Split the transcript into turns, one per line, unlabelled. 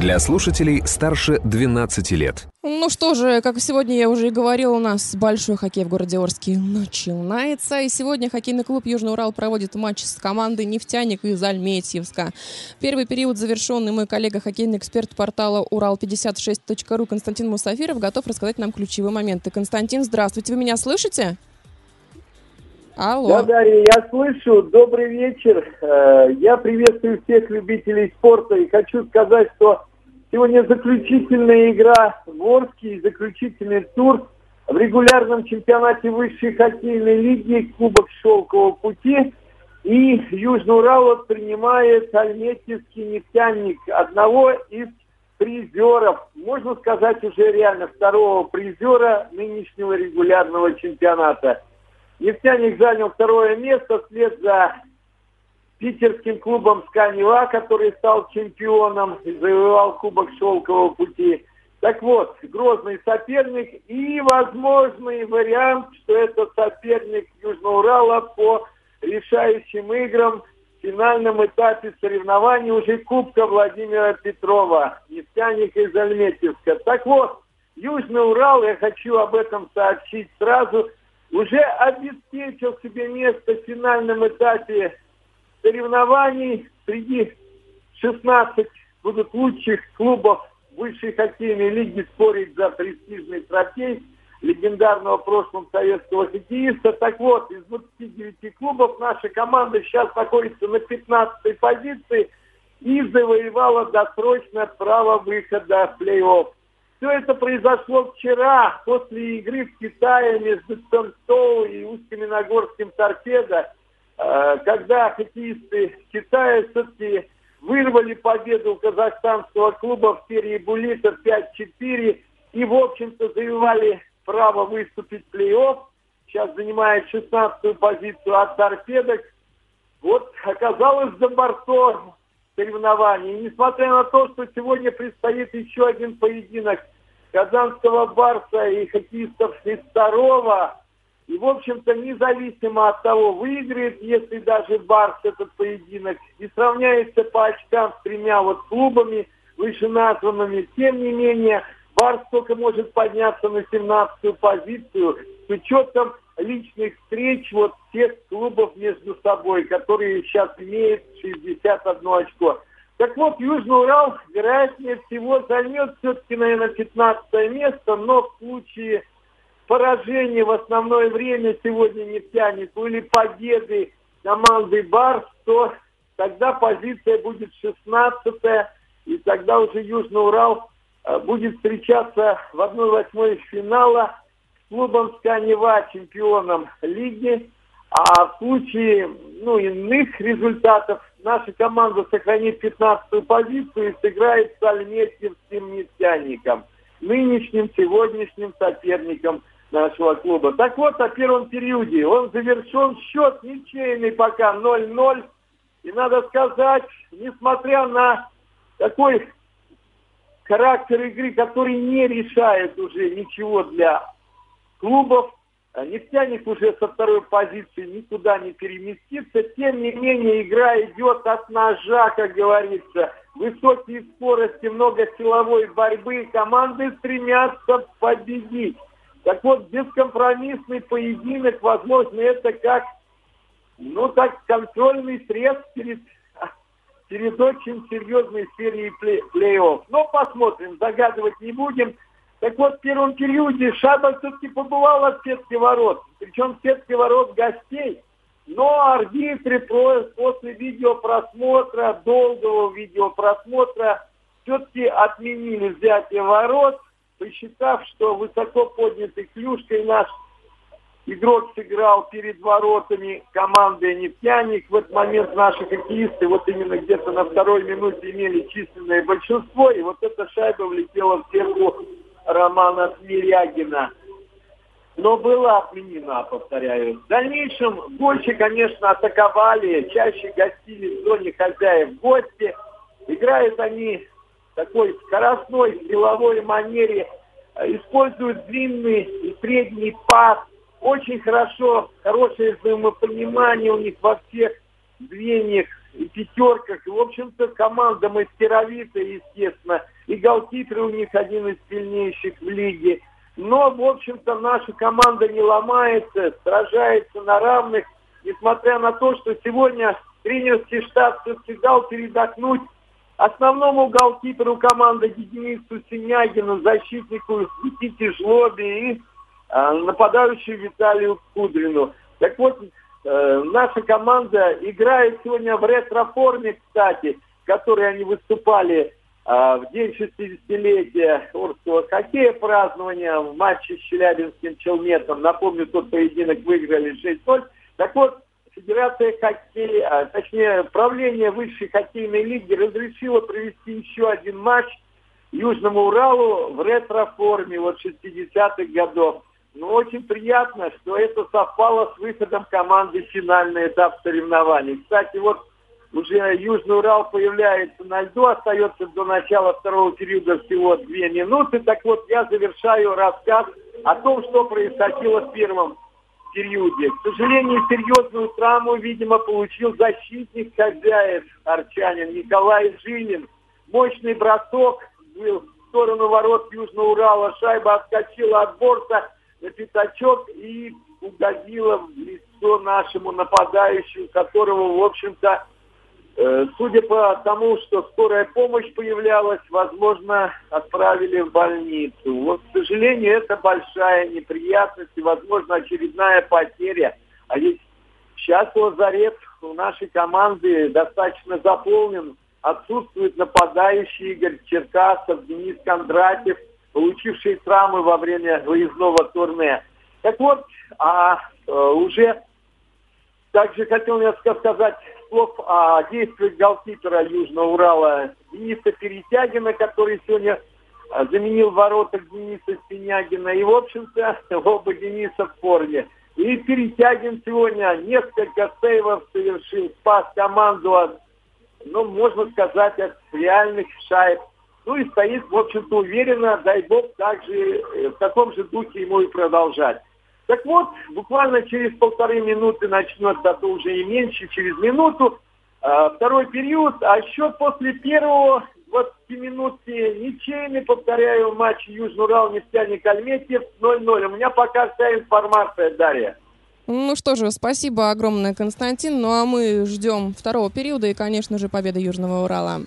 Для слушателей старше 12 лет.
Ну что же, как сегодня я уже и говорила, у нас большой хоккей в городе Орске начинается. И сегодня хоккейный клуб Южный Урал проводит матч с командой «Нефтяник» из Альметьевска. Первый период завершенный. Мой коллега, хоккейный эксперт портала урал56.ру Константин Мусафиров готов рассказать нам ключевые моменты. Константин, здравствуйте, вы меня слышите?
Алло. Да, Дарья, я слышу. Добрый вечер. Э, я приветствую всех любителей спорта и хочу сказать, что сегодня заключительная игра в Орске, заключительный тур в регулярном чемпионате высшей хоккейной лиги Кубок Шелкового пути. И Южный Урал принимает Альметьевский нефтяник, одного из призеров, можно сказать уже реально второго призера нынешнего регулярного чемпионата – Нефтяник занял второе место вслед за питерским клубом «Сканева», который стал чемпионом и завоевал Кубок Шелкового пути. Так вот, грозный соперник и возможный вариант, что это соперник Южного Урала по решающим играм в финальном этапе соревнований уже Кубка Владимира Петрова, нефтяник из Альметьевска. Так вот, Южный Урал, я хочу об этом сообщить сразу – уже обеспечил себе место в финальном этапе соревнований. Среди 16 будут лучших клубов высшей хоккейной лиги спорить за престижный трофей легендарного прошлого советского хоккеиста. Так вот, из 29 клубов наша команда сейчас находится на 15 позиции и завоевала досрочное право выхода в плей-офф. Все это произошло вчера, после игры в Китае между Центоу и Усть-Каменогорским торпедо, э, когда хоккеисты Китая все-таки вырвали победу у казахстанского клуба в серии буллитов 5-4 и, в общем-то, завоевали право выступить в плей-офф. Сейчас занимает 16-ю позицию от торпедок. Вот оказалось за бортом соревнований. И несмотря на то, что сегодня предстоит еще один поединок казанского барса и хоккеистов второго, и, в общем-то, независимо от того, выиграет, если даже Барс этот поединок, и сравняется по очкам с тремя вот клубами вышеназванными, тем не менее, Барс только может подняться на 17-ю позицию с учетом личных встреч вот всех клубов между собой, которые сейчас имеют 61 очко. Так вот, Южный Урал, вероятнее всего, займет все-таки, наверное, 15 место, но в случае поражения в основное время сегодня нефтянику или победы команды Барс, то тогда позиция будет 16 и тогда уже Южный Урал э, будет встречаться в 1-8 финала с клубом Сканева, чемпионом лиги. А в случае ну, иных результатов наша команда сохранит 15-ю позицию и сыграет с Альметьевским нефтяником, нынешним, сегодняшним соперником нашего клуба. Так вот, о первом периоде. Он завершен, счет ничейный пока 0-0. И надо сказать, несмотря на такой характер игры, который не решает уже ничего для клубов, нефтяник уже со второй позиции никуда не переместится. Тем не менее, игра идет от ножа, как говорится. Высокие скорости, много силовой борьбы. Команды стремятся победить. Так вот, бескомпромиссный поединок, возможно, это как, ну, так, контрольный срез перед, перед очень серьезной серией плей- плей-офф. Но посмотрим, загадывать не будем. Так вот, в первом периоде Шаба все-таки побывала в сетке ворот, причем в сетке ворот гостей. Но арбитры после видеопросмотра, долгого видеопросмотра, все-таки отменили взятие ворот, посчитав, что высоко поднятый клюшкой наш игрок сыграл перед воротами команды «Нефтяник». В этот момент наши хоккеисты вот именно где-то на второй минуте имели численное большинство, и вот эта шайба влетела в сетку Романа Смирягина. но была отменена, повторяю. В дальнейшем больше, конечно, атаковали, чаще гостили в зоне хозяев гости. Играют они в такой скоростной, силовой манере, используют длинный и средний пас. Очень хорошо, хорошее взаимопонимание у них во всех звеньях пятерках. И, в общем-то, команда мастеровитая, естественно. И голкиперы у них один из сильнейших в лиге. Но, в общем-то, наша команда не ломается, сражается на равных, несмотря на то, что сегодня тренерский штаб все-таки дал передохнуть основному голкиперу команды Денису Синягину, защитнику Никите Жлобе и э, нападающему Виталию Кудрину. Так вот, э, наша команда играет сегодня в ретро-форме, кстати, в которой они выступали а, в день 60-летия Орского хоккея празднования в матче с Челябинским Челметом. Напомню, тот поединок выиграли 6-0. Так вот, Федерация хоккея, а, точнее, правление высшей хоккейной лиги разрешило провести еще один матч Южному Уралу в ретро-форме вот 60-х годов. Но очень приятно, что это совпало с выходом команды в финальный этап соревнований. Кстати, вот уже Южный Урал появляется на льду, остается до начала второго периода всего две минуты. Так вот, я завершаю рассказ о том, что происходило в первом периоде. К сожалению, серьезную травму, видимо, получил защитник хозяев арчанин Николай Жилин. Мощный бросок был в сторону ворот Южного Урала. Шайба отскочила от борта на пятачок и угодила в лицо нашему нападающему, которого, в общем-то, Э, судя по тому, что скорая помощь появлялась, возможно, отправили в больницу. Вот, к сожалению, это большая неприятность и, возможно, очередная потеря. А ведь сейчас лазарет у нашей команды достаточно заполнен. Отсутствует нападающий Игорь Черкасов, Денис Кондратьев, получившие травмы во время выездного турне. Так вот, а э, уже также хотел я сказать слов о действиях голкипера Южного Урала Дениса Перетягина, который сегодня а, заменил ворота Дениса Синягина. И, в общем-то, оба Дениса в форме. И Перетягин сегодня несколько сейвов совершил, спас команду от, ну, можно сказать, от реальных шайб. Ну и стоит, в общем-то, уверенно, дай бог, также э, в таком же духе ему и продолжать. Так вот, буквально через полторы минуты начнется, а то уже и меньше, через минуту, э, второй период, а счет после первого 20 минутки ничейный, повторяю, матч Южный Урал, нефтяник Альметьев 0-0. У меня пока вся информация, Дарья.
Ну что же, спасибо огромное, Константин. Ну а мы ждем второго периода и, конечно же, победы Южного Урала.